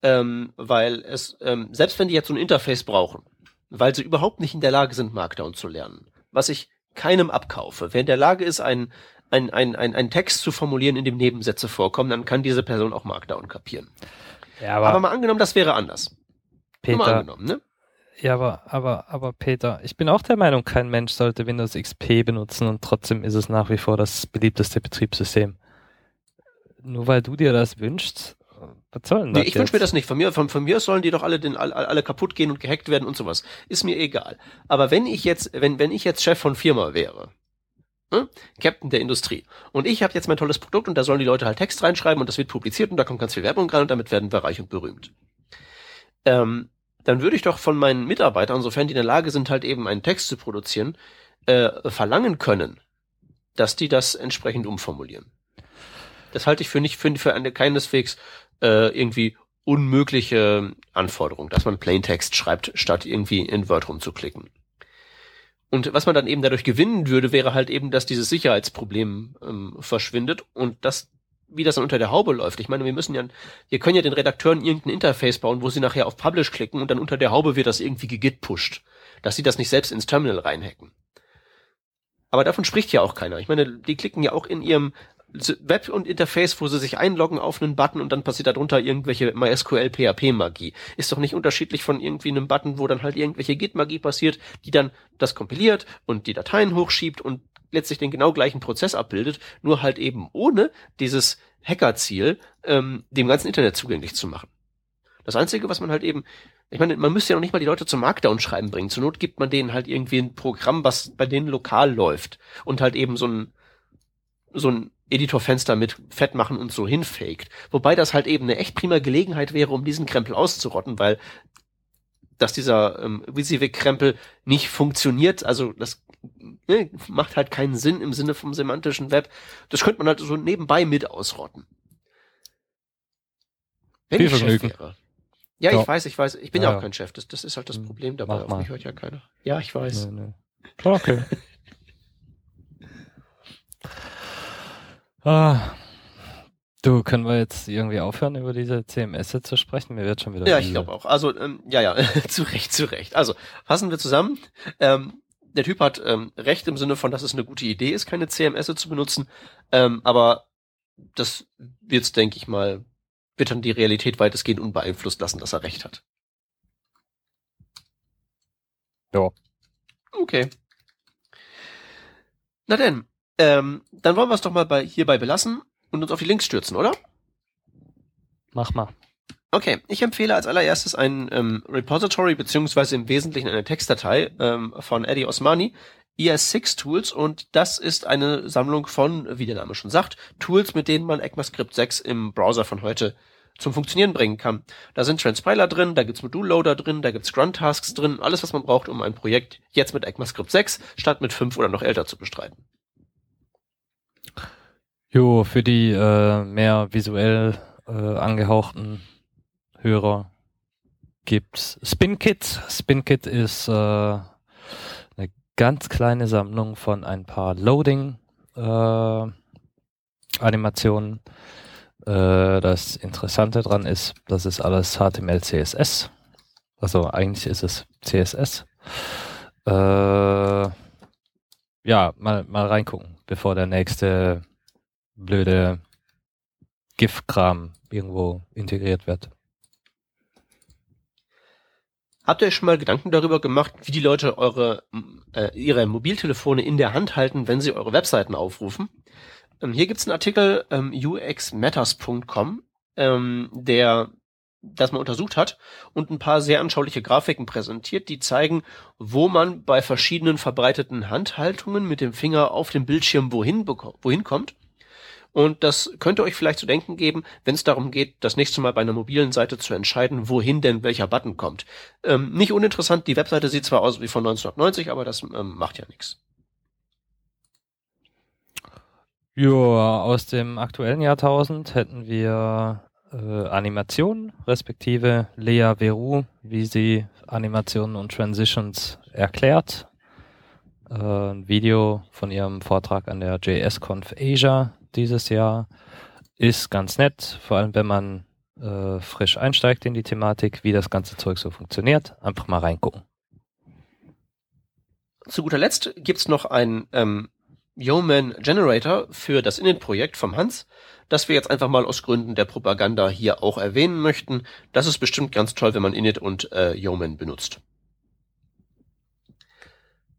Ähm, weil es, ähm, selbst wenn die jetzt so ein Interface brauchen, weil sie überhaupt nicht in der Lage sind, Markdown zu lernen, was ich keinem abkaufe. Wer in der Lage ist, einen ein, ein, ein, ein Text zu formulieren, in dem Nebensätze vorkommen, dann kann diese Person auch Markdown kapieren. Ja, aber, aber mal angenommen, das wäre anders. Peter, mal angenommen, ne? Ja, aber, aber, aber Peter, ich bin auch der Meinung, kein Mensch sollte Windows XP benutzen und trotzdem ist es nach wie vor das beliebteste Betriebssystem nur weil du dir das wünschst, was soll denn das? Nee, ich wünsche mir das nicht. Von mir, von, von mir sollen die doch alle, den, alle, alle kaputt gehen und gehackt werden und sowas. Ist mir egal. Aber wenn ich jetzt, wenn, wenn ich jetzt Chef von Firma wäre, hm? Captain der Industrie. Und ich habe jetzt mein tolles Produkt und da sollen die Leute halt Text reinschreiben und das wird publiziert und da kommt ganz viel Werbung rein und damit werden wir reich und berühmt. Ähm, dann würde ich doch von meinen Mitarbeitern, sofern die in der Lage sind, halt eben einen Text zu produzieren, äh, verlangen können, dass die das entsprechend umformulieren. Das halte ich für nicht für, für eine keineswegs äh, irgendwie unmögliche Anforderung, dass man Plaintext schreibt, statt irgendwie in Word rumzuklicken. Und was man dann eben dadurch gewinnen würde, wäre halt eben, dass dieses Sicherheitsproblem ähm, verschwindet und das, wie das dann unter der Haube läuft. Ich meine, wir müssen ja, wir können ja den Redakteuren irgendein Interface bauen, wo sie nachher auf Publish klicken und dann unter der Haube wird das irgendwie gegit pusht, dass sie das nicht selbst ins Terminal reinhacken. Aber davon spricht ja auch keiner. Ich meine, die klicken ja auch in ihrem Web und Interface, wo sie sich einloggen auf einen Button und dann passiert darunter irgendwelche MySQL PHP Magie. Ist doch nicht unterschiedlich von irgendwie einem Button, wo dann halt irgendwelche Git Magie passiert, die dann das kompiliert und die Dateien hochschiebt und letztlich den genau gleichen Prozess abbildet, nur halt eben ohne dieses Hackerziel, ähm, dem ganzen Internet zugänglich zu machen. Das Einzige, was man halt eben, ich meine, man müsste ja noch nicht mal die Leute zum Markdown schreiben bringen. Zur Not gibt man denen halt irgendwie ein Programm, was bei denen lokal läuft und halt eben so ein so ein Editorfenster mit fett machen und so hinfaked. Wobei das halt eben eine echt prima Gelegenheit wäre, um diesen Krempel auszurotten, weil dass dieser ähm, WYSIWYG-Krempel nicht funktioniert. Also das ne, macht halt keinen Sinn im Sinne vom semantischen Web. Das könnte man halt so nebenbei mit ausrotten. Wenn Viel ich Chef Vergnügen. wäre. Ja, Ja. ich weiß, ich weiß. Ich bin ja, Ja, auch kein Chef. Das, das ist halt das Hm, Problem dabei. Auf mich hört ja keiner. Ja, ich weiß. Nö, nö. Okay. Ah, du, können wir jetzt irgendwie aufhören, über diese CMS zu sprechen? Mir wird schon wieder. Ja, ich glaube auch. Also, ähm, ja, ja, (laughs) zu Recht, zu Recht. Also, fassen wir zusammen. Ähm, der Typ hat ähm, recht im Sinne von, dass es eine gute Idee ist, keine CMS zu benutzen. Ähm, aber das wird, denke ich mal, wird dann die Realität weitestgehend unbeeinflusst lassen, dass er recht hat. Ja. Okay. Na denn, ähm, dann wollen wir es doch mal bei, hierbei belassen und uns auf die Links stürzen, oder? Mach mal. Okay, ich empfehle als allererstes ein ähm, Repository beziehungsweise im Wesentlichen eine Textdatei ähm, von Eddie Osmani, ES6 Tools und das ist eine Sammlung von, wie der Name schon sagt, Tools, mit denen man ECMAScript 6 im Browser von heute zum Funktionieren bringen kann. Da sind Transpiler drin, da gibt's Modulloader drin, da gibt's Grunt-Tasks drin, alles was man braucht, um ein Projekt jetzt mit ECMAScript 6 statt mit 5 oder noch älter zu bestreiten. Jo, für die äh, mehr visuell äh, angehauchten Hörer gibt's SpinKit. SpinKit ist äh, eine ganz kleine Sammlung von ein paar Loading äh, Animationen. Äh, das Interessante dran ist, das ist alles HTML, CSS. Also eigentlich ist es CSS. Äh, ja, mal, mal reingucken, bevor der nächste blöde GIF-Kram irgendwo integriert wird. Habt ihr euch schon mal Gedanken darüber gemacht, wie die Leute eure äh, ihre Mobiltelefone in der Hand halten, wenn sie eure Webseiten aufrufen? Ähm, hier gibt's einen Artikel ähm, uxmatters.com, ähm, der das mal untersucht hat und ein paar sehr anschauliche Grafiken präsentiert, die zeigen, wo man bei verschiedenen verbreiteten Handhaltungen mit dem Finger auf dem Bildschirm wohin, wohin kommt. Und das könnte euch vielleicht zu denken geben, wenn es darum geht, das nächste Mal bei einer mobilen Seite zu entscheiden, wohin denn welcher Button kommt. Ähm, nicht uninteressant, die Webseite sieht zwar aus wie von 1990, aber das ähm, macht ja nichts. Ja, aus dem aktuellen Jahrtausend hätten wir äh, Animationen, respektive Lea Veru, wie sie Animationen und Transitions erklärt. Äh, ein Video von ihrem Vortrag an der JSConf Asia dieses Jahr ist ganz nett, vor allem wenn man äh, frisch einsteigt in die Thematik, wie das ganze Zeug so funktioniert. Einfach mal reingucken. Zu guter Letzt gibt's noch einen ähm, Yeoman Generator für das Init-Projekt vom Hans, das wir jetzt einfach mal aus Gründen der Propaganda hier auch erwähnen möchten. Das ist bestimmt ganz toll, wenn man Init und äh, Yeoman benutzt.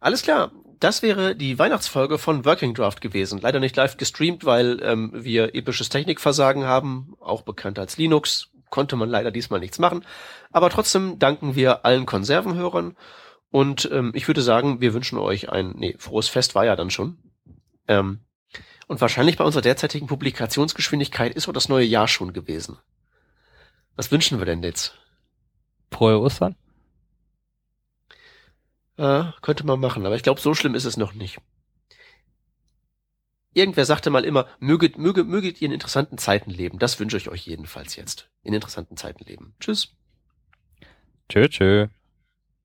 Alles klar, das wäre die Weihnachtsfolge von Working Draft gewesen. Leider nicht live gestreamt, weil ähm, wir episches Technikversagen haben, auch bekannt als Linux. Konnte man leider diesmal nichts machen. Aber trotzdem danken wir allen Konservenhörern und ähm, ich würde sagen, wir wünschen euch ein, nee, frohes Fest war ja dann schon. Ähm, und wahrscheinlich bei unserer derzeitigen Publikationsgeschwindigkeit ist so das neue Jahr schon gewesen. Was wünschen wir denn jetzt? Frohe Ostern? Äh, könnte man machen, aber ich glaube, so schlimm ist es noch nicht. Irgendwer sagte mal immer, möget, möge, möget ihr in interessanten Zeiten leben. Das wünsche ich euch jedenfalls jetzt. In interessanten Zeiten leben. Tschüss. Tschö, tschö.